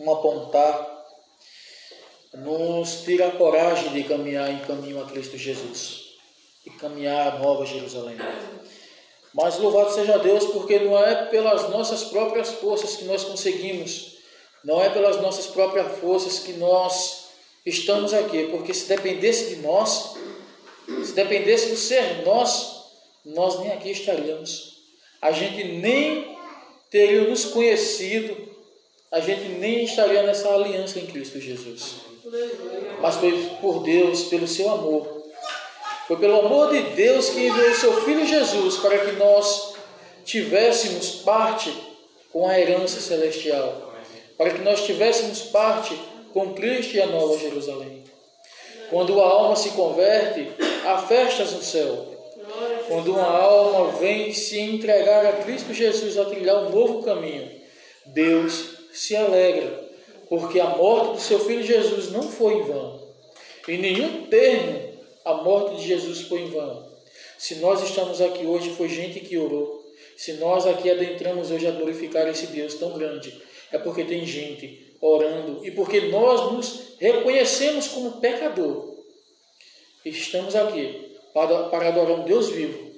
um apontar, nos tira a coragem de caminhar em caminho a Cristo Jesus e caminhar a Nova Jerusalém. Mas louvado seja Deus, porque não é pelas nossas próprias forças que nós conseguimos, não é pelas nossas próprias forças que nós estamos aqui, porque se dependesse de nós, se dependesse do ser nós, nós nem aqui estaríamos. A gente nem teria nos conhecido, a gente nem estaria nessa aliança em Cristo Jesus. Mas foi por Deus, pelo seu amor. Foi pelo amor de Deus que enviou seu Filho Jesus para que nós tivéssemos parte com a herança celestial. Para que nós tivéssemos parte com Cristo e a Nova Jerusalém. Quando a alma se converte, há festas no céu. Quando uma alma vem se entregar a Cristo Jesus a trilhar um novo caminho, Deus se alegra, porque a morte do seu filho Jesus não foi em vão. Em nenhum termo a morte de Jesus foi em vão. Se nós estamos aqui hoje, foi gente que orou. Se nós aqui adentramos hoje a glorificar esse Deus tão grande, é porque tem gente orando e porque nós nos reconhecemos como pecador. Estamos aqui para, para adorar um Deus vivo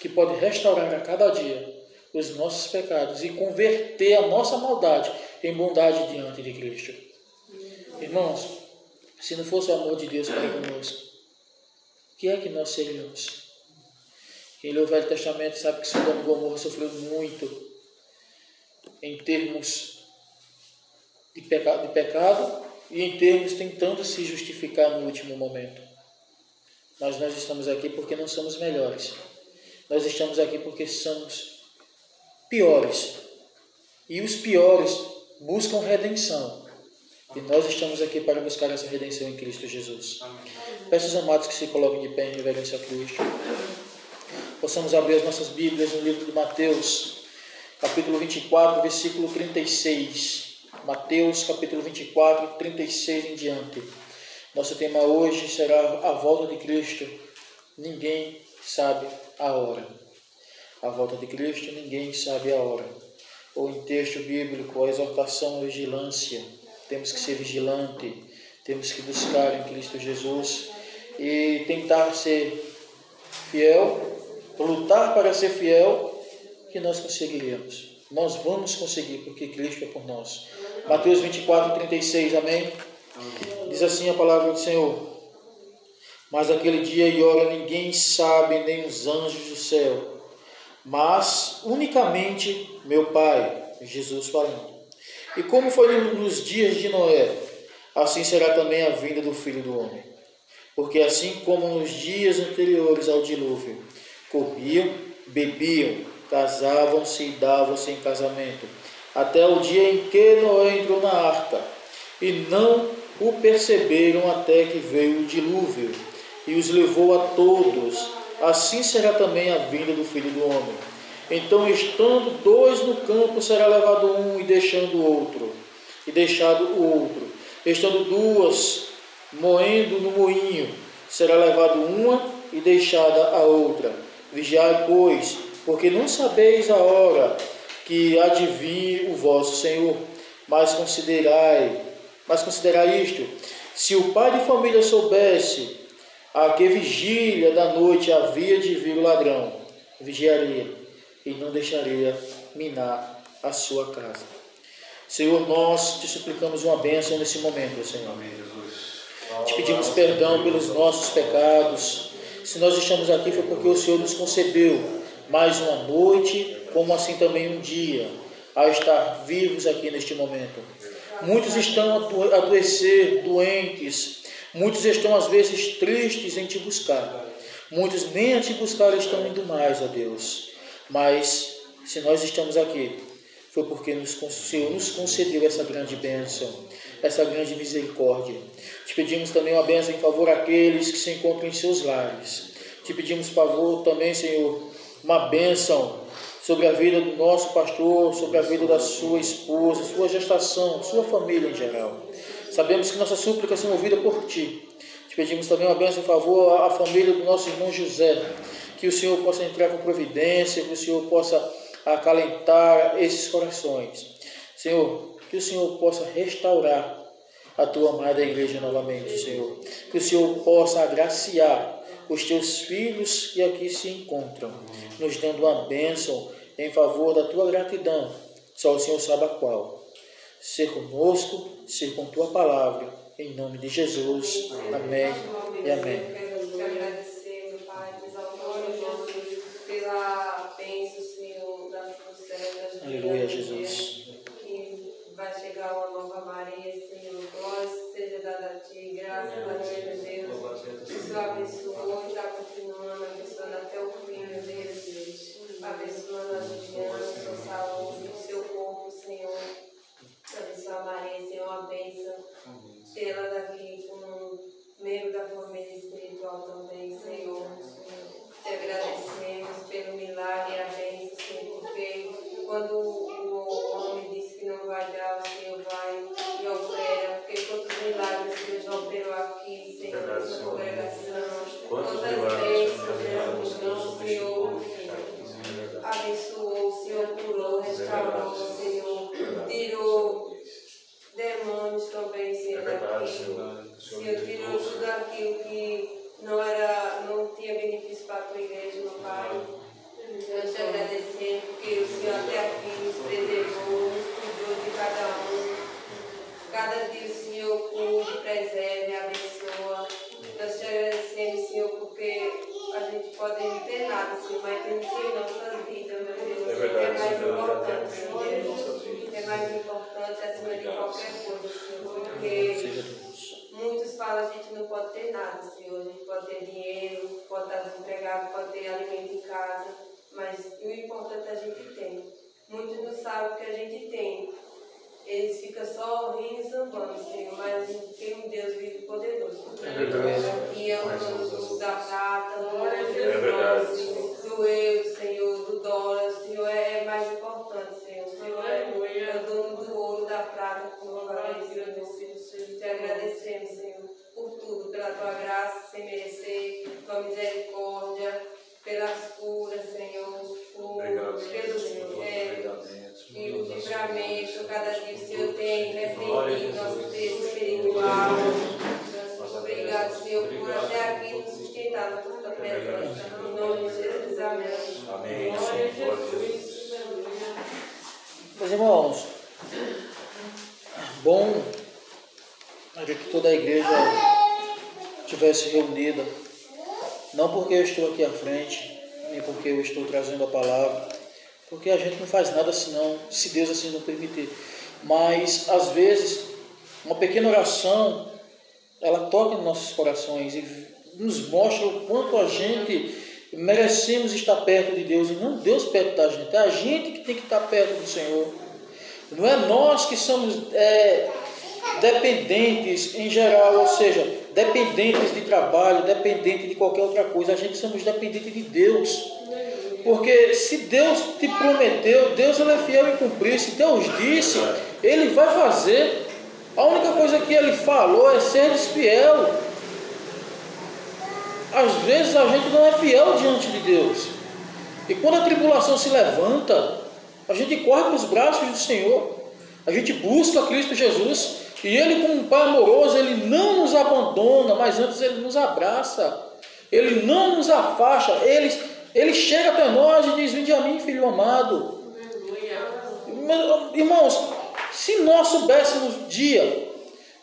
que pode restaurar a cada dia os nossos pecados e converter a nossa maldade em bondade diante de Cristo. Irmãos, se não fosse o amor de Deus para conosco, o que é que nós seríamos? Quem lê o Velho Testamento sabe que Sodoma e Gomorra sofreu muito em termos de de pecado e em termos tentando se justificar no último momento. Mas nós estamos aqui porque não somos melhores. Nós estamos aqui porque somos piores. E os piores buscam redenção. E nós estamos aqui para buscar essa redenção em Cristo Jesus. Peço aos amados que se coloquem de pé em reverência a Cristo. Possamos abrir as nossas Bíblias no livro de Mateus, capítulo 24, versículo 36. Mateus capítulo 24, 36 em diante. Nosso tema hoje será a volta de Cristo. Ninguém sabe a hora. A volta de Cristo, ninguém sabe a hora. Ou em texto bíblico, a exortação à vigilância. Temos que ser vigilante, temos que buscar em Cristo Jesus e tentar ser fiel, lutar para ser fiel, que nós conseguiremos. Nós vamos conseguir, porque Cristo é por nós. Mateus 24, 36, amém? Diz assim a palavra do Senhor. Mas aquele dia e hora ninguém sabe, nem os anjos do céu, mas unicamente meu Pai, Jesus falando. E como foi nos dias de Noé, assim será também a vinda do Filho do Homem. Porque assim como nos dias anteriores ao dilúvio, comiam, bebiam, casavam-se e davam-se em casamento até o dia em que Noé entrou na arca, e não o perceberam até que veio o dilúvio, e os levou a todos. Assim será também a vinda do Filho do Homem. Então, estando dois no campo, será levado um e deixando o outro, e deixado o outro. Estando duas moendo no moinho, será levado uma e deixada a outra. Vigiai, pois, porque não sabeis a hora que adivinhe o vosso Senhor. Mas considerai, mas considerai isto: se o pai de família soubesse a que vigília da noite havia de vir o ladrão, vigiaria e não deixaria minar a sua casa. Senhor, nós te suplicamos uma bênção nesse momento, Senhor. Amém, Jesus. Te pedimos perdão pelos nossos pecados. Se nós estamos aqui foi porque o Senhor nos concebeu mais uma noite como assim também um dia, a estar vivos aqui neste momento. Muitos estão a adoecer, doentes, muitos estão às vezes tristes em te buscar. Muitos nem a te buscar estão indo mais, ó Deus. Mas se nós estamos aqui, foi porque nos, o Senhor nos concedeu essa grande bênção, essa grande misericórdia. Te pedimos também uma bênção em favor daqueles que se encontram em seus lares. Te pedimos favor também, Senhor, uma bênção sobre a vida do nosso pastor, sobre a vida da sua esposa, sua gestação, sua família em geral. Sabemos que nossas súplicas são ouvidas por Ti. Te pedimos também uma bênção em favor à família do nosso irmão José, que o Senhor possa entrar com providência, que o Senhor possa acalentar esses corações. Senhor, que o Senhor possa restaurar a tua amada igreja novamente, Senhor. Que o Senhor possa agraciar os teus filhos que aqui se encontram, nos dando uma bênção em favor da tua gratidão. Só o Senhor sabe a qual. Ser conosco, ser com tua palavra. Em nome de Jesus. Amém e amém. Qualquer coisa, Senhor, porque muitos falam a gente não pode ter nada, Senhor. A gente pode ter dinheiro, pode estar desempregado, pode ter alimento em casa mas o importante a gente tem. Muitos não sabem o que a gente tem. Eles ficam só rindo e zambando, Senhor, mas tem um Deus vivo poderoso. E é o dono da prata, do é do eu, Senhor, do dólar, o Senhor é mais importante, Senhor. O Senhor é, o dono do da prata, como valores, Senhor. Te agradecemos, Senhor, por tudo, pela tua graça, sem merecer, tua misericórdia pelas curas, Senhor, por, pelos é, e o livramento, cada dia o Senhor tem repreendido nosso texto espiritual. Obrigado, Senhor, por até aqui nos sustentar na tua presença. Em nome de Jesus, amém. Amém. Meus irmãos, bom era que toda a igreja estivesse reunida não porque eu estou aqui à frente, nem porque eu estou trazendo a palavra, porque a gente não faz nada senão, se Deus assim não permitir. Mas, às vezes, uma pequena oração, ela toca em nossos corações e nos mostra o quanto a gente merecemos estar perto de Deus e não Deus perto da gente. É a gente que tem que estar perto do Senhor. Não é nós que somos é, dependentes em geral, ou seja, dependentes de trabalho, dependentes de qualquer outra coisa. A gente somos dependentes de Deus. Porque se Deus te prometeu, Deus ele é fiel em cumprir. Se Deus disse, Ele vai fazer. A única coisa que Ele falou é ser fiel. Às vezes a gente não é fiel diante de Deus. E quando a tribulação se levanta, a gente corre para os braços do Senhor. A gente busca Cristo Jesus e Ele, como um Pai amoroso, Ele não nos abandona, mas antes Ele nos abraça. Ele não nos afasta. Ele, ele chega até nós e diz: Vinde a mim, filho amado. Irmãos, se nós soubéssemos dia,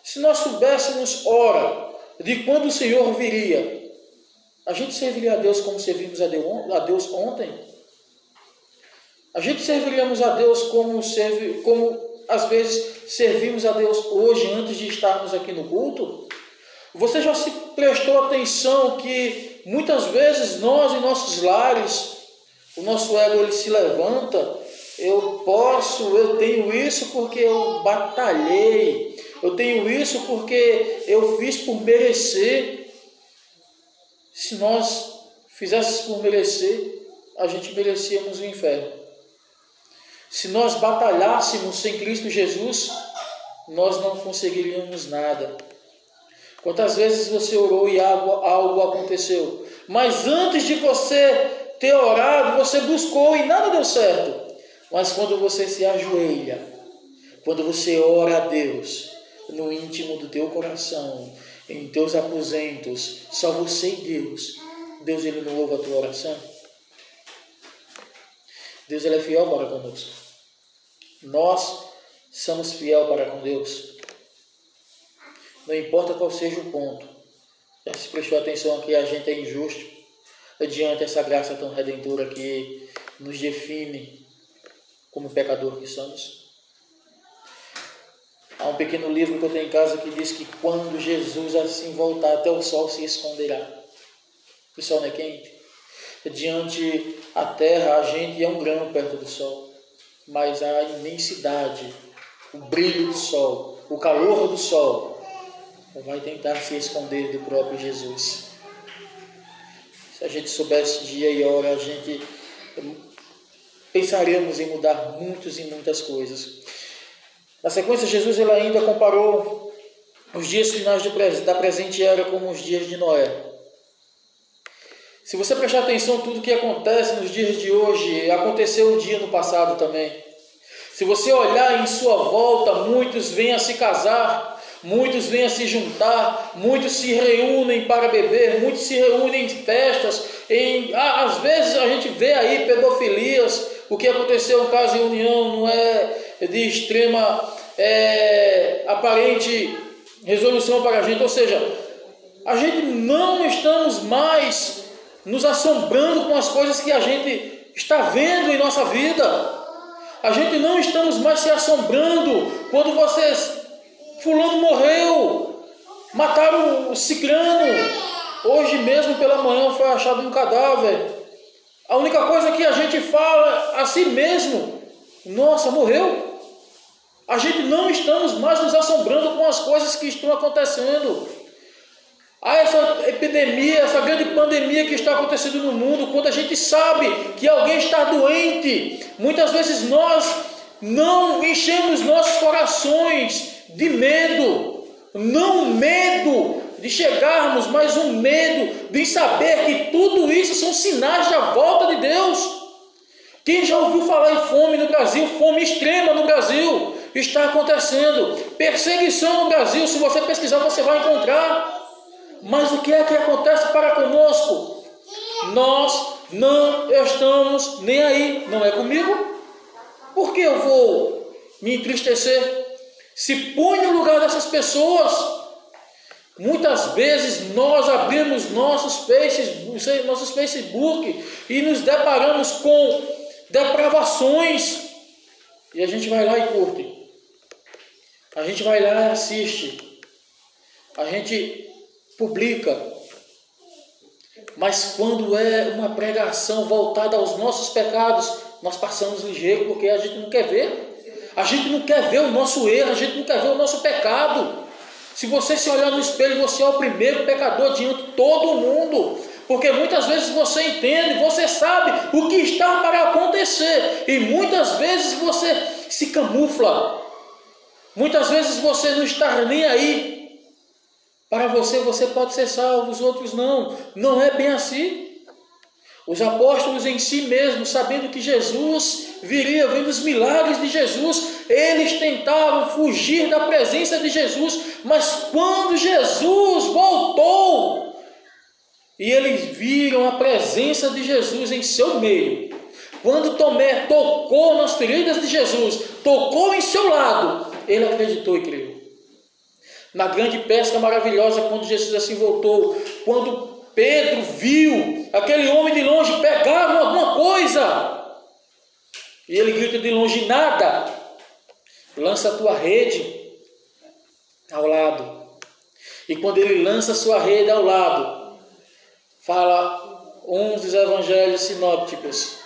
se nós soubéssemos hora de quando o Senhor viria, a gente serviria a Deus como servimos a Deus ontem? A gente serviríamos a Deus como, serve, como às vezes servimos a Deus hoje antes de estarmos aqui no culto? Você já se prestou atenção que muitas vezes nós em nossos lares, o nosso ego ele se levanta, eu posso, eu tenho isso porque eu batalhei, eu tenho isso porque eu fiz por merecer. Se nós fizéssemos por merecer, a gente merecíamos o inferno. Se nós batalhássemos sem Cristo Jesus, nós não conseguiríamos nada. Quantas vezes você orou e algo, algo aconteceu? Mas antes de você ter orado, você buscou e nada deu certo. Mas quando você se ajoelha, Quando você ora a Deus no íntimo do teu coração, em teus aposentos, só você e Deus, Deus ele não ouve a tua oração? Deus ele é fiel para conosco. Nós somos fiel para com Deus. Não importa qual seja o ponto. Já se prestou atenção que a gente é injusto diante essa graça tão redentora que nos define como pecador que somos? Há um pequeno livro que eu tenho em casa que diz que quando Jesus assim voltar, até o sol se esconderá. O sol não é quente? Diante a terra, a gente é um grão perto do sol, mas a imensidade, o brilho do sol, o calor do sol, vai tentar se esconder do próprio Jesus. Se a gente soubesse dia e hora, a gente pensaríamos em mudar muitos e muitas coisas. Na sequência, Jesus ele ainda comparou os dias finais da presente era como os dias de Noé. Se você prestar atenção tudo que acontece nos dias de hoje, aconteceu um dia no passado também. Se você olhar em sua volta, muitos vêm a se casar, muitos vêm a se juntar, muitos se reúnem para beber, muitos se reúnem em festas. Em, às vezes a gente vê aí pedofilias, o que aconteceu em caso de união não é de extrema é, aparente resolução para a gente. Ou seja, a gente não estamos mais nos assombrando com as coisas que a gente está vendo em nossa vida. A gente não estamos mais se assombrando quando vocês, fulano morreu, mataram o ciclano. Hoje mesmo pela manhã foi achado um cadáver. A única coisa que a gente fala a si mesmo, nossa, morreu. A gente não estamos mais nos assombrando com as coisas que estão acontecendo. Há essa epidemia, essa grande pandemia que está acontecendo no mundo, quando a gente sabe que alguém está doente, muitas vezes nós não enchemos nossos corações de medo, não medo de chegarmos, mas um medo de saber que tudo isso são sinais da volta de Deus. Quem já ouviu falar em fome no Brasil, fome extrema no Brasil, está acontecendo. Perseguição no Brasil, se você pesquisar, você vai encontrar. Mas o que é que acontece para conosco? Nós não estamos nem aí, não é comigo? Por que eu vou me entristecer? Se põe no lugar dessas pessoas. Muitas vezes nós abrimos nossos, faces, nossos Facebook e nos deparamos com depravações e a gente vai lá e curte. A gente vai lá e assiste. A gente publica. Mas quando é uma pregação voltada aos nossos pecados, nós passamos ligeiro porque a gente não quer ver. A gente não quer ver o nosso erro, a gente não quer ver o nosso pecado. Se você se olhar no espelho, você é o primeiro pecador diante de todo mundo. Porque muitas vezes você entende, você sabe o que está para acontecer. E muitas vezes você se camufla. Muitas vezes você não está nem aí. Para você, você pode ser salvo, os outros não. Não é bem assim. Os apóstolos em si mesmos, sabendo que Jesus viria, vendo os milagres de Jesus, eles tentaram fugir da presença de Jesus, mas quando Jesus voltou, e eles viram a presença de Jesus em seu meio, quando Tomé tocou nas feridas de Jesus, tocou em seu lado, ele acreditou e creu. Na grande pesca maravilhosa, quando Jesus assim voltou, quando Pedro viu aquele homem de longe pegar alguma coisa, e ele grita de longe: nada, lança a tua rede ao lado. E quando ele lança a sua rede ao lado, fala um dos evangelhos sinópticos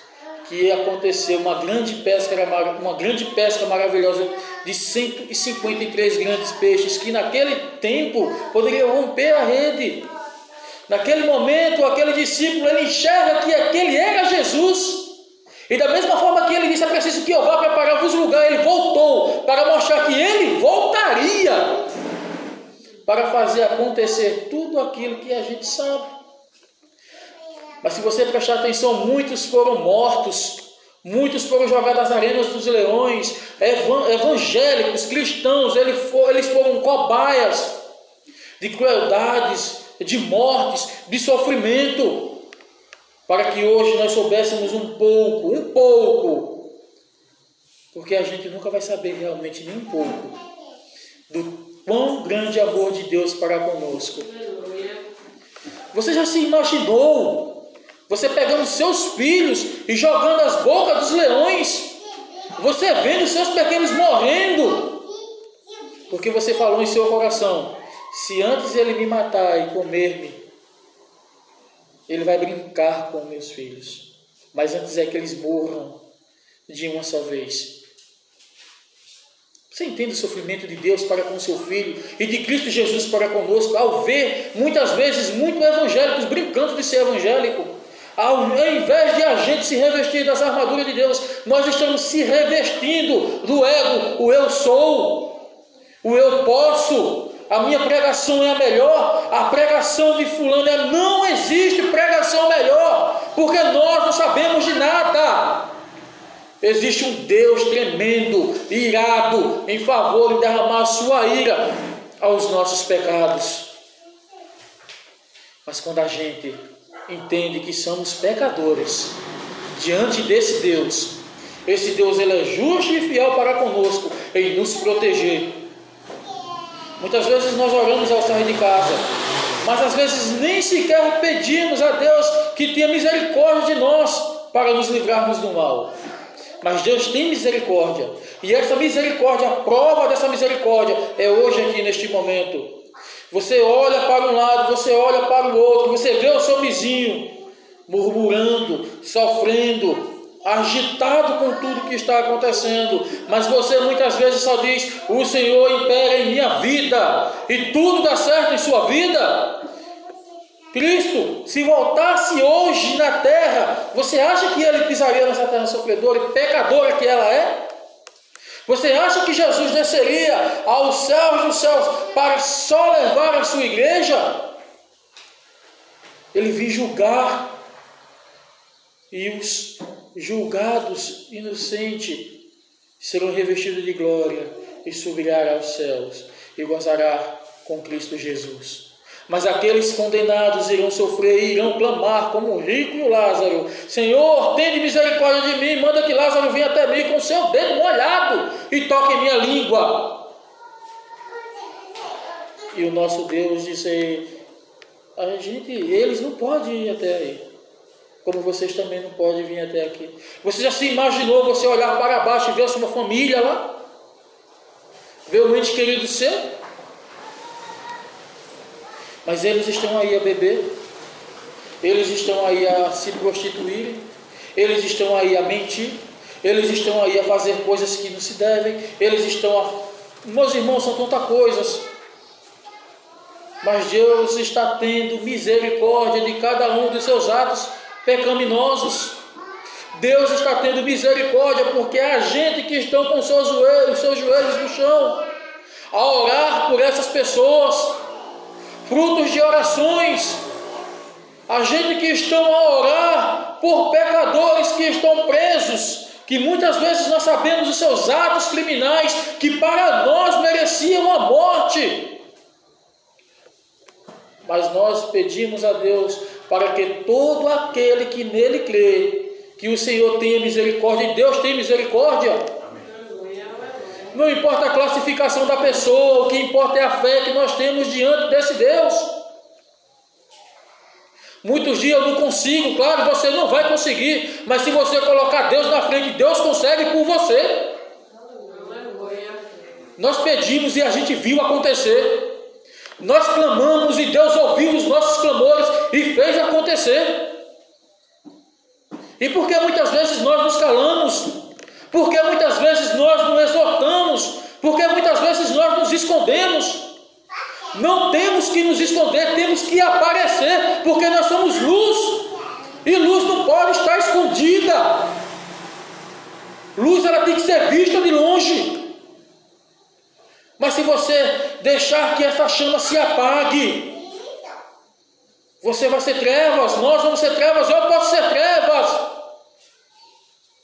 que aconteceu uma grande pesca, uma grande pesca maravilhosa de 153 grandes peixes que naquele tempo poderiam romper a rede. Naquele momento, aquele discípulo ele enxerga que aquele era Jesus. E da mesma forma que ele disse, é preciso que eu vá preparar-vos lugar, ele voltou para mostrar que ele voltaria para fazer acontecer tudo aquilo que a gente sabe. Mas se você prestar atenção, muitos foram mortos, Muitos foram jogados às arenas dos leões, evangélicos, cristãos, eles foram cobaias de crueldades, de mortes, de sofrimento, para que hoje nós soubéssemos um pouco, um pouco, porque a gente nunca vai saber realmente nem um pouco do quão grande amor de Deus para conosco. Você já se imaginou você pegando seus filhos e jogando as bocas dos leões? Você vendo seus pequenos morrendo? Porque você falou em seu coração: se antes ele me matar e comer-me, ele vai brincar com meus filhos. Mas antes é que eles morram de uma só vez. Você entende o sofrimento de Deus para com seu filho e de Cristo Jesus para conosco, ao ver muitas vezes muitos evangélicos brincando de ser evangélico? Ao invés de a gente se revestir das armaduras de Deus, nós estamos se revestindo do ego, o eu sou, o eu posso, a minha pregação é a melhor, a pregação de fulano é não existe pregação melhor, porque nós não sabemos de nada. Existe um Deus tremendo, irado, em favor de derramar sua ira aos nossos pecados. Mas quando a gente entende que somos pecadores diante desse Deus, esse Deus ele é justo e fiel para conosco em nos proteger. Muitas vezes nós oramos ao sair de casa, mas às vezes nem sequer pedimos a Deus que tenha misericórdia de nós para nos livrarmos do mal. Mas Deus tem misericórdia. E essa misericórdia, a prova dessa misericórdia é hoje aqui neste momento. Você olha para um lado, você olha para o outro, você vê o seu vizinho murmurando, sofrendo, agitado com tudo que está acontecendo, mas você muitas vezes só diz: O Senhor impera em minha vida, e tudo dá certo em sua vida. Cristo, se voltasse hoje na terra, você acha que ele pisaria nessa terra sofredora e pecadora que ela é? Você acha que Jesus desceria aos céus dos céus para só levar a sua igreja? Ele vir julgar e os julgados inocentes serão revestidos de glória e subirá aos céus e gozará com Cristo Jesus. Mas aqueles condenados irão sofrer e irão clamar, como o rico Lázaro: Senhor, tende misericórdia de mim, manda que Lázaro venha até mim com seu dedo molhado e toque minha língua. E o nosso Deus disse: a gente, eles não podem ir até aí. Como vocês também não podem vir até aqui. Você já se imaginou você olhar para baixo e ver a sua família lá? Ver o ente querido seu? Mas eles estão aí a beber, eles estão aí a se prostituir, eles estão aí a mentir, eles estão aí a fazer coisas que não se devem, eles estão a. Meus irmãos, são tantas coisas. Mas Deus está tendo misericórdia de cada um dos seus atos pecaminosos. Deus está tendo misericórdia porque é a gente que estão com seus joelhos, seus joelhos no chão, a orar por essas pessoas, frutos de orações. A gente que estão a orar por pecadores que estão presos, que muitas vezes nós sabemos os seus atos criminais, que para nós mereciam a morte. Mas nós pedimos a Deus para que todo aquele que nele crê, que o Senhor tenha misericórdia, e Deus tem misericórdia não importa a classificação da pessoa, o que importa é a fé que nós temos diante desse Deus. Muitos dias eu não consigo, claro, você não vai conseguir, mas se você colocar Deus na frente, Deus consegue por você. Nós pedimos e a gente viu acontecer. Nós clamamos e Deus ouviu os nossos clamores e fez acontecer. E porque muitas vezes nós nos calamos, porque muitas vezes nós não exortamos, porque muitas vezes nós nos escondemos. Não temos que nos esconder, temos que aparecer, porque nós somos luz. E luz não pode estar escondida. Luz ela tem que ser vista de longe. Mas se você deixar que essa chama se apague, você vai ser trevas, nós vamos ser trevas, eu posso ser trevas.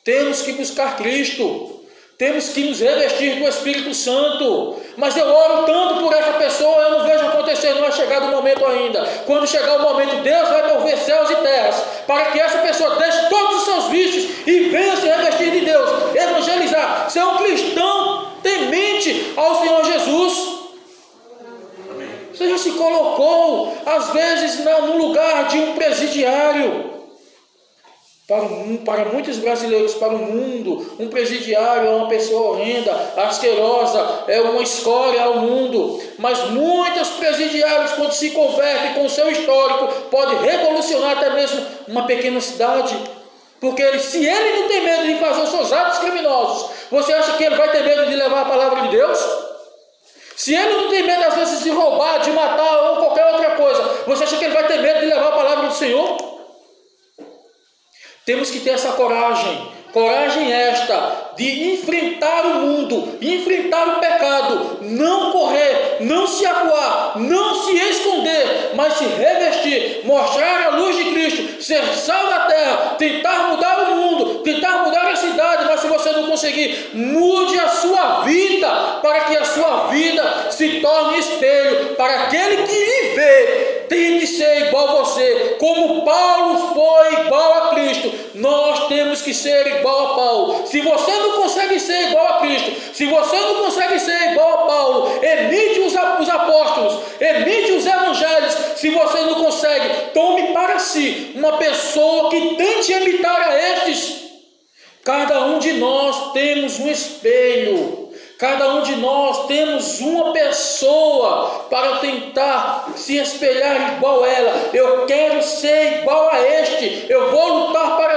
Temos que buscar Cristo. Temos que nos revestir do Espírito Santo. Mas eu oro tanto por essa pessoa, eu não vejo acontecer, não é chegado o momento ainda. Quando chegar o momento, Deus vai mover céus e terras para que essa pessoa deixe todos os seus vícios e venha se revestir de Deus, evangelizar, ser um cristão temente ao Senhor Jesus. Você já se colocou, às vezes, no lugar de um presidiário. Para, para muitos brasileiros, para o mundo, um presidiário é uma pessoa horrenda, asquerosa, é uma escória ao mundo. Mas muitos presidiários, quando se convertem com o seu histórico, podem revolucionar até mesmo uma pequena cidade. Porque ele, se ele não tem medo de fazer os seus atos criminosos, você acha que ele vai ter medo de levar a palavra de Deus? Se ele não tem medo, às vezes, de roubar, de matar ou qualquer outra coisa, você acha que ele vai ter medo de levar a palavra do Senhor? Temos que ter essa coragem, coragem esta de enfrentar o mundo, enfrentar o pecado, não correr, não se acuar, não se esconder, mas se revestir, mostrar a luz de Cristo, ser sal da terra, tentar mudar o mundo, tentar mudar a cidade, mas se você não conseguir, mude a sua vida, para que a sua vida se torne espelho para aquele que lhe vê tente ser igual a você, como Paulo foi igual a Cristo. Nós temos que ser igual a Paulo. Se você não consegue ser igual a Cristo, se você não consegue ser igual a Paulo, emite os, os apóstolos, emite os evangelhos. Se você não consegue, tome para si uma pessoa que tente imitar a estes. Cada um de nós temos um espelho. Cada um de nós temos uma pessoa para tentar se espelhar igual ela. Eu quero ser igual a este. Eu vou lutar para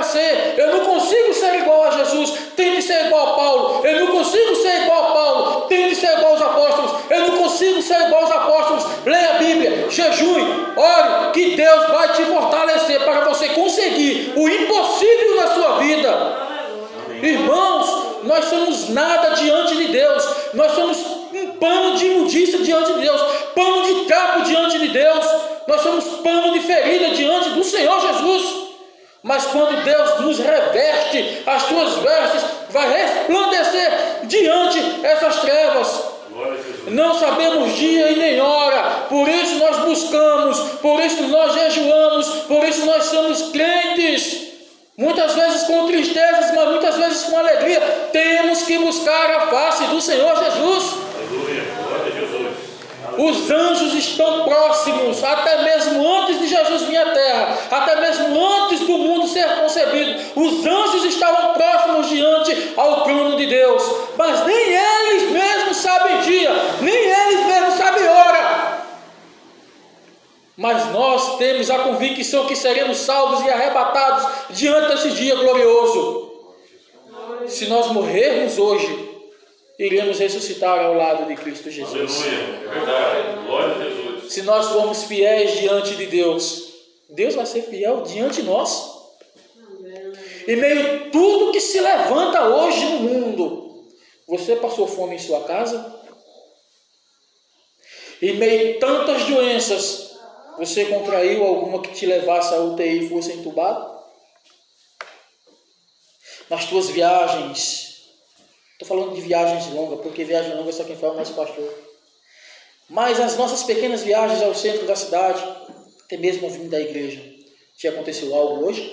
convicção que seremos salvos e arrebatados diante desse dia glorioso. Se nós morrermos hoje, iremos ressuscitar ao lado de Cristo Jesus. Aleluia, é verdade. Glória a Jesus. Se nós formos fiéis diante de Deus, Deus vai ser fiel diante de nós. Em meio a tudo que se levanta hoje no mundo, você passou fome em sua casa? Em meio a tantas doenças, você contraiu alguma que te levasse à UTI e fosse entubado? Nas tuas viagens, estou falando de viagens longas, porque viagem longa só quem fala é nosso pastor. Mas as nossas pequenas viagens ao centro da cidade, até mesmo vindo da igreja, te aconteceu algo hoje?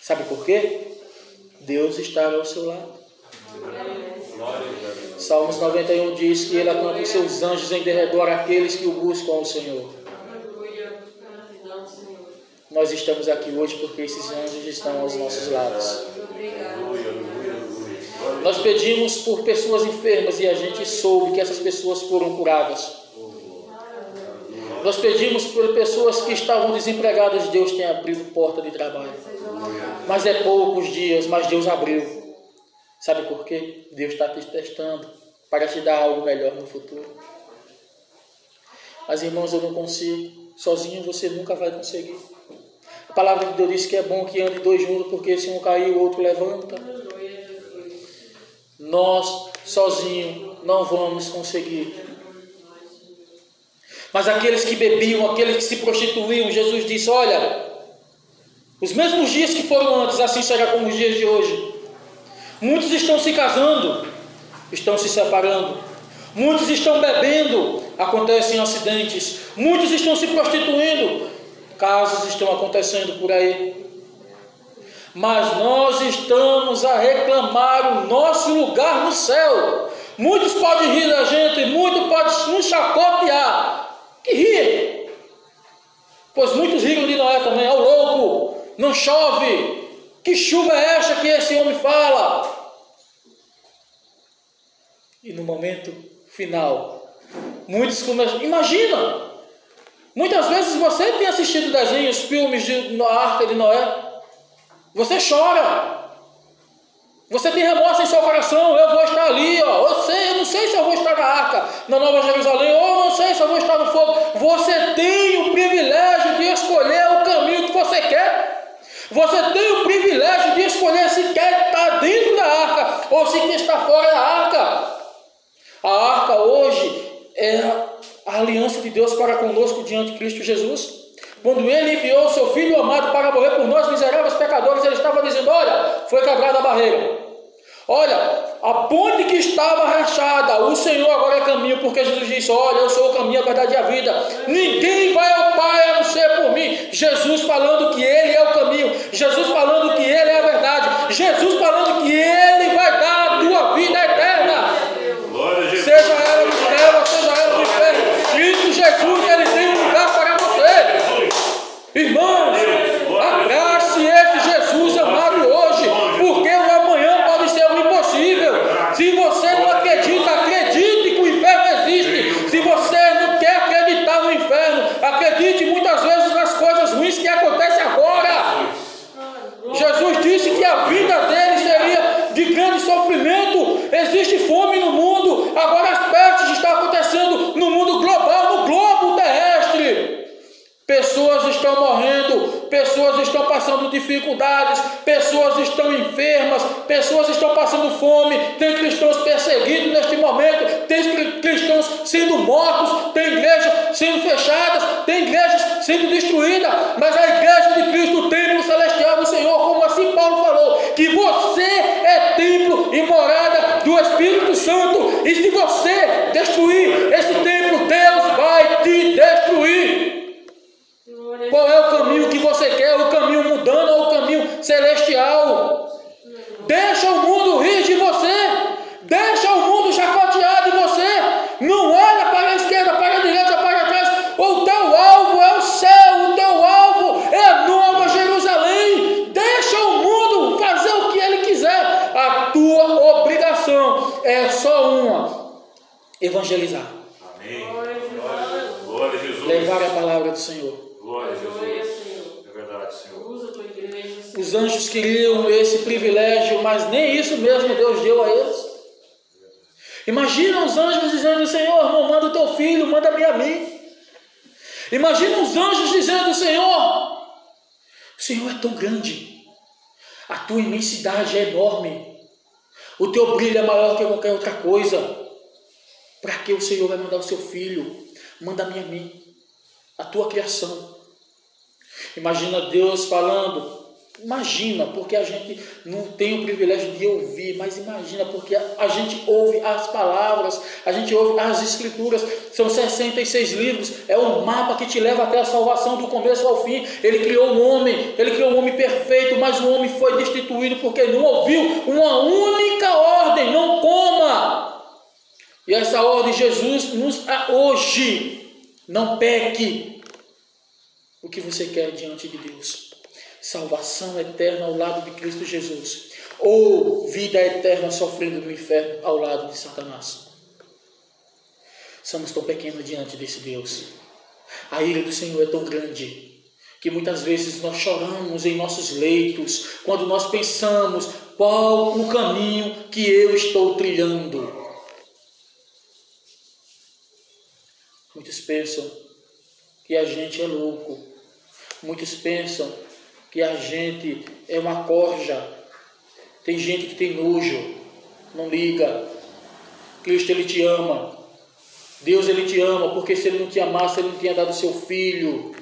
Sabe por quê? Deus está ao seu lado. Salmos 91 diz que ele acampa os seus anjos em derredor aqueles que o buscam ao Senhor. Nós estamos aqui hoje porque esses anjos estão aos nossos lados. Nós pedimos por pessoas enfermas e a gente soube que essas pessoas foram curadas. Nós pedimos por pessoas que estavam desempregadas, Deus tem abrido porta de trabalho. Mas é poucos dias, mas Deus abriu. Sabe por quê? Deus está te testando para te dar algo melhor no futuro. Mas irmãos, eu não consigo. Sozinho você nunca vai conseguir. A palavra de Deus diz que é bom que ande dois juntos, porque se um cair, o outro levanta. Nós, sozinhos, não vamos conseguir. Mas aqueles que bebiam, aqueles que se prostituíam, Jesus disse: Olha, Os mesmos dias que foram antes, assim será como os dias de hoje. Muitos estão se casando, estão se separando. Muitos estão bebendo, acontecem acidentes. Muitos estão se prostituindo, casos estão acontecendo por aí. Mas nós estamos a reclamar o nosso lugar no céu. Muitos podem rir da gente, muitos podem nos chacotear. Que rir. Pois muitos riram de Noé também, é louco, não chove. Que chuva é esta que esse homem fala? E no momento final, muitos começam. Imagina! Muitas vezes você tem assistido desenhos, filmes de Arca de Noé. Você chora. Você tem remorso em seu coração, eu vou estar ali, ó. Eu sei, eu não sei se eu vou estar na arca, na Nova Jerusalém, ou eu não sei se eu vou estar no fogo. Você tem o privilégio de escolher o caminho que você quer. Você tem o privilégio de escolher se quer estar dentro da arca ou se quer estar fora da arca. A arca hoje é a aliança de Deus para conosco diante de Cristo Jesus. Quando ele enviou o seu filho amado para morrer por nós, miseráveis pecadores, ele estava dizendo: Olha, foi quebrada a barreira. Olha, a ponte que estava rachada, o Senhor agora é caminho, porque Jesus disse: Olha, eu sou o caminho, a verdade e a vida. Ninguém vai ao Pai a não ser por mim. Jesus falando que Ele é o caminho, Jesus falando que Ele é a verdade, Jesus falando que Ele vai dar a tua vida eterna. Seja ela no céu, seja ela no inferno. Cristo Jesus, Ele tem um lugar para você. Irmãos, abrace esse Jesus amado hoje, porque o amanhã pode ser um impossível. Se você não acredita, acredite que o inferno existe. Se você não quer acreditar no inferno, acredite muitas vezes nas coisas ruins que acontecem agora. Jesus disse que a vida dele seria de grande sofrimento. Existe fome no mundo. Agora as pestes estão acontecendo no mundo global, no globo terrestre. Pessoas estão morrendo, pessoas estão passando dificuldades, pessoas estão enfermas, pessoas estão passando fome, tem cristãos perseguidos neste momento, tem cristãos sendo mortos, tem Imagina os anjos dizendo: Senhor, não manda o teu filho, manda-me a mim. Imagina os anjos dizendo: Senhor, o Senhor é tão grande, a tua imensidade é enorme, o teu brilho é maior que qualquer outra coisa. Para que o Senhor vai mandar o seu filho? Manda-me a mim, a tua criação. Imagina Deus falando. Imagina, porque a gente não tem o privilégio de ouvir, mas imagina, porque a gente ouve as palavras, a gente ouve as escrituras, são 66 livros, é um mapa que te leva até a salvação do começo ao fim. Ele criou um homem, ele criou um homem perfeito, mas o homem foi destituído porque não ouviu uma única ordem: não coma. E essa ordem Jesus nos dá hoje, não peque, o que você quer diante de Deus. Salvação eterna ao lado de Cristo Jesus. Ou vida eterna sofrendo no inferno ao lado de Satanás. Somos tão pequenos diante desse Deus. A ira do Senhor é tão grande que muitas vezes nós choramos em nossos leitos quando nós pensamos qual o caminho que eu estou trilhando. Muitos pensam que a gente é louco. Muitos pensam que a gente é uma corja. Tem gente que tem nojo, não liga. Cristo ele te ama. Deus ele te ama, porque se ele não te amasse, ele não tinha dado seu filho.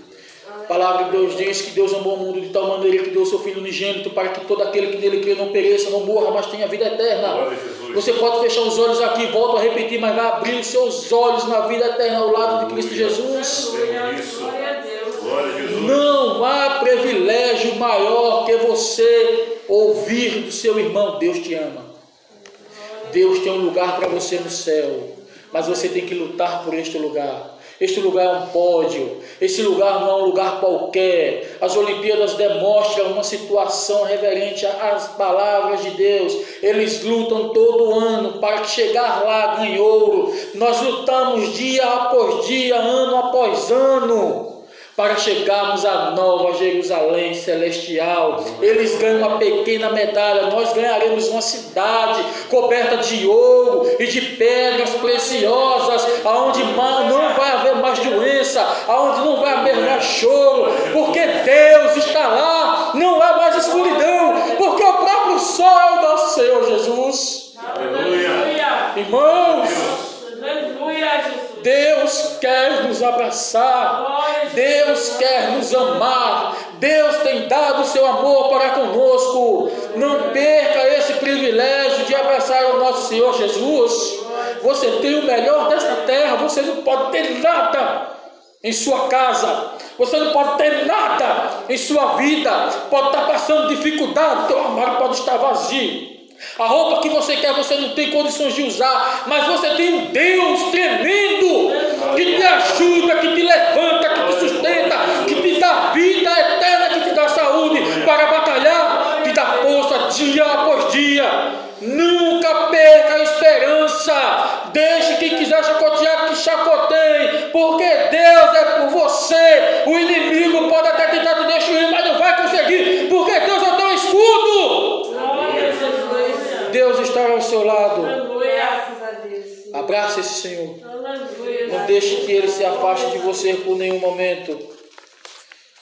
A palavra de Deus diz que Deus amou o mundo de tal maneira que deu o seu Filho unigênito para que todo aquele que nele crê não pereça, não morra, mas tenha vida eterna. Você pode fechar os olhos aqui, volto a repetir, mas vai abrir os seus olhos na vida eterna ao lado de Cristo Jesus. Não há privilégio maior que você ouvir do seu irmão: Deus te ama. Deus tem um lugar para você no céu, mas você tem que lutar por este lugar. Este lugar é um pódio, este lugar não é um lugar qualquer. As Olimpíadas demonstram uma situação reverente às palavras de Deus. Eles lutam todo ano para chegar lá ganhe ouro. Nós lutamos dia após dia, ano após ano para chegarmos à nova Jerusalém celestial. Eles ganham uma pequena medalha, nós ganharemos uma cidade coberta de ouro e de pedras preciosas, aonde não vai haver mais doença, aonde não vai haver mais choro, porque Deus está lá, não há mais escuridão, porque o próprio sol é o nosso Senhor Jesus. Aleluia. Irmãos. Deus quer nos abraçar, Deus quer nos amar, Deus tem dado o seu amor para conosco. Não perca esse privilégio de abraçar o nosso Senhor Jesus. Você tem o melhor desta terra, você não pode ter nada em sua casa, você não pode ter nada em sua vida, pode estar passando dificuldade, teu armário pode estar vazio. A roupa que você quer você não tem condições de usar, mas você tem um Deus tremendo que te ajuda, que te levanta, que te sustenta, que te dá vida eterna, que te dá saúde para batalhar, te dá força dia após dia. Nunca perca a esperança. Deixe quem quiser chacotear que chacoteie, porque Deus é por você. O inimigo pode até tentar te destruir, mas não vai conseguir, porque Deus é teu escudo. Deus estará ao seu lado. Abraça esse Senhor. Não deixe que ele se afaste de você por nenhum momento.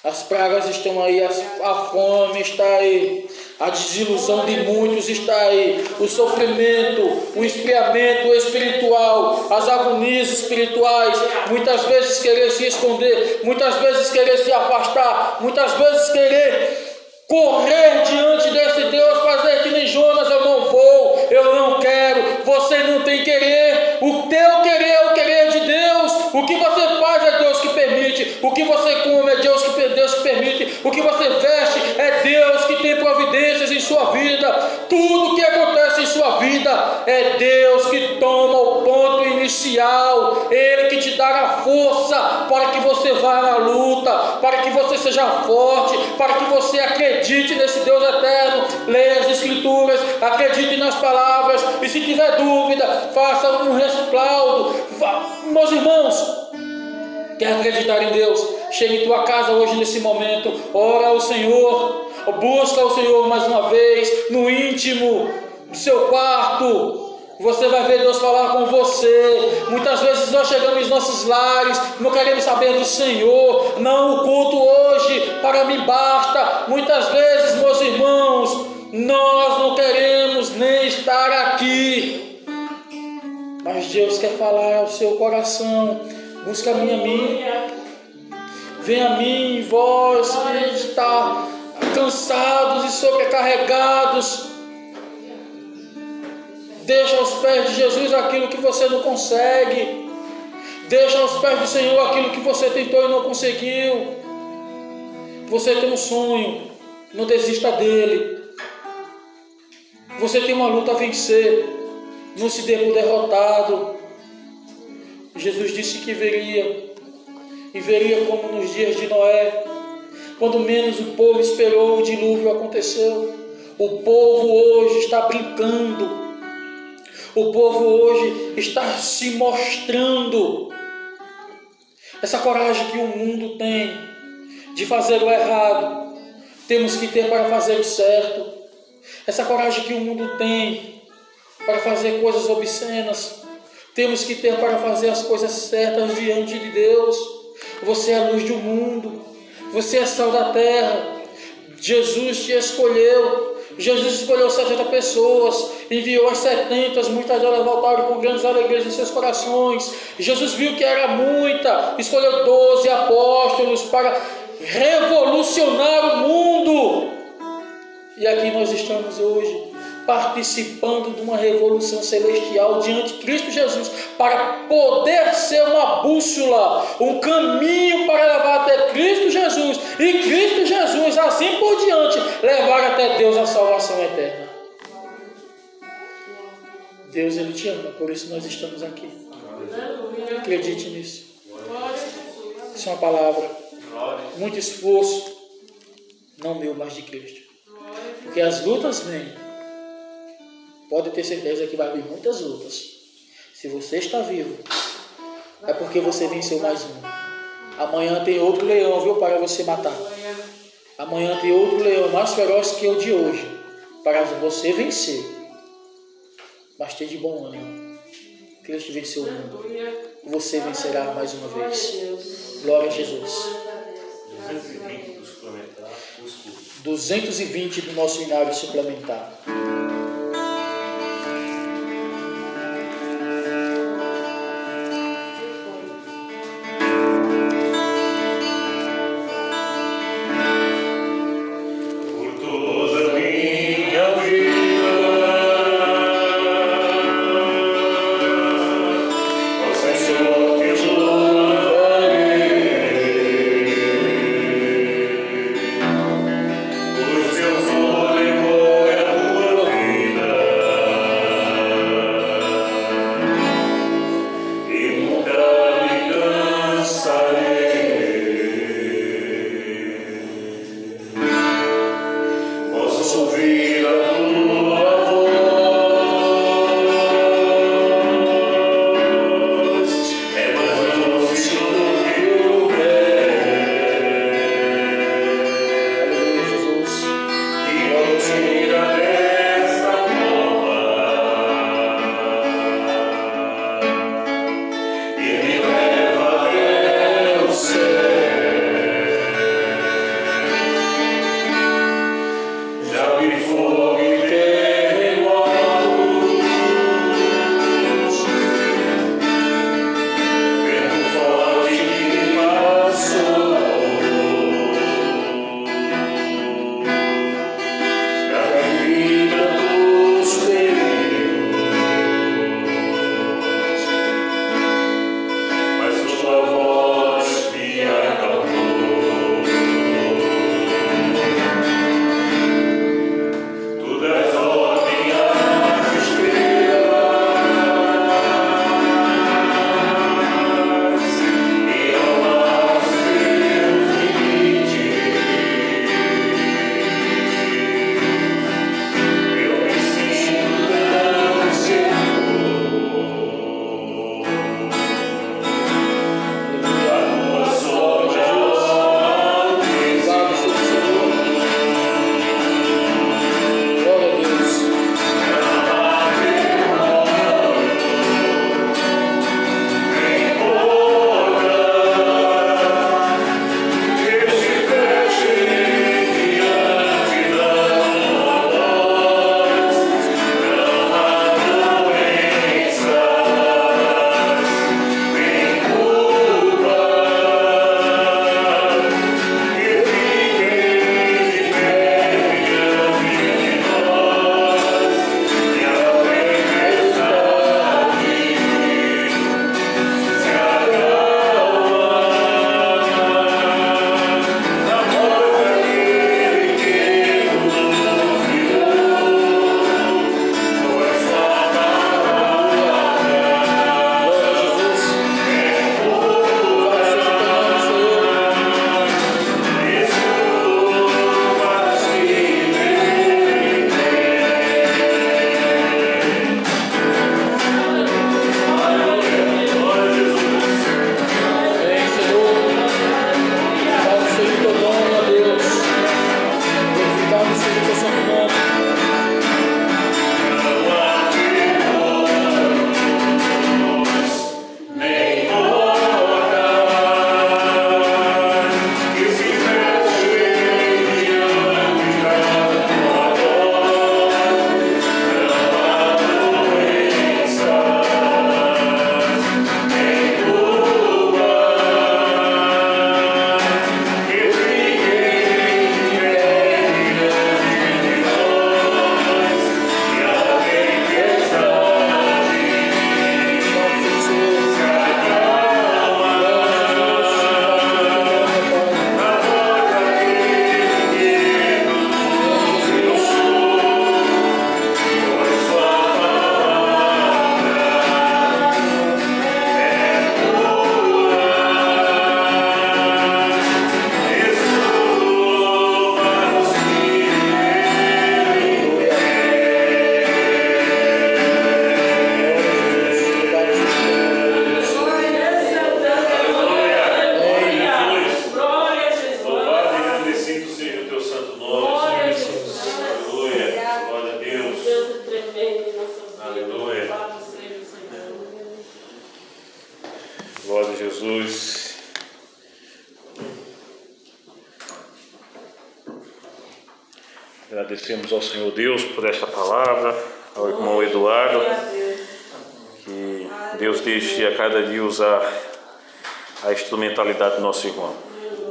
As pragas estão aí, a fome está aí, a desilusão de muitos está aí, o sofrimento, o esfriamento espiritual, as agonias espirituais, muitas vezes querer se esconder, muitas vezes querer se afastar, muitas vezes querer correr diante desse Deus, fazer que nem Jonas, eu não vou, eu não quero, você não tem querer, o teu querer é o querer de Deus, o que você faz é Deus que permite, o que você come é Deus que, Deus que permite, o que você veste é Deus que tem providências em sua vida, tudo que acontece em sua vida é Deus que toma o ponto inicial, Ele que te dá a força para que você vá na luta, para que você seja forte, para que você acredite nesse Deus eterno, leia as Escrituras, acredite nas palavras, e se tiver dúvida, faça um respaldo. Meus irmãos, quer acreditar em Deus? Chegue em tua casa hoje nesse momento, ora ao Senhor, busca ao Senhor mais uma vez, no íntimo do seu quarto, você vai ver Deus falar com você. Muitas vezes nós chegamos em nossos lares, não queremos saber do Senhor. Não, o culto hoje para mim basta. Muitas vezes, meus irmãos, nós não queremos nem estar aqui. Mas Deus quer falar ao seu coração. Busca a mim, a mim. Vem a mim, vós que está cansados e sobrecarregados Deixa aos pés de Jesus aquilo que você não consegue. Deixa aos pés do Senhor aquilo que você tentou e não conseguiu. Você tem um sonho, não desista dele. Você tem uma luta a vencer, não se dê por derrotado. Jesus disse que veria, e veria como nos dias de Noé, quando menos o povo esperou, o dilúvio aconteceu. O povo hoje está brincando o povo hoje está se mostrando. Essa coragem que o mundo tem de fazer o errado, temos que ter para fazer o certo. Essa coragem que o mundo tem para fazer coisas obscenas, temos que ter para fazer as coisas certas diante de Deus. Você é a luz do mundo, você é sal da terra. Jesus te escolheu Jesus escolheu 70 pessoas, enviou as 70, muitas delas voltaram com grandes alegrias em seus corações. Jesus viu que era muita, escolheu 12 apóstolos para revolucionar o mundo. E aqui nós estamos hoje participando de uma revolução celestial diante de Cristo Jesus, para poder ser uma bússola, um caminho para levar até Cristo Jesus, e Cristo Jesus, assim por diante, levar até Deus a salvação eterna. Deus ele te ama, por isso nós estamos aqui. Acredite nisso. Isso é uma palavra. Muito esforço, não meu, mas de Cristo. Porque as lutas vêm. Pode ter certeza que vai vir muitas lutas. Se você está vivo, é porque você venceu mais um. Amanhã tem outro leão, viu, para você matar. Amanhã tem outro leão mais feroz que o de hoje, para você vencer. Mas esteja de bom ânimo. Cristo venceu o mundo. Você vencerá mais uma vez. Glória a Jesus. 220 do suplementar. 220 do nosso inário suplementar.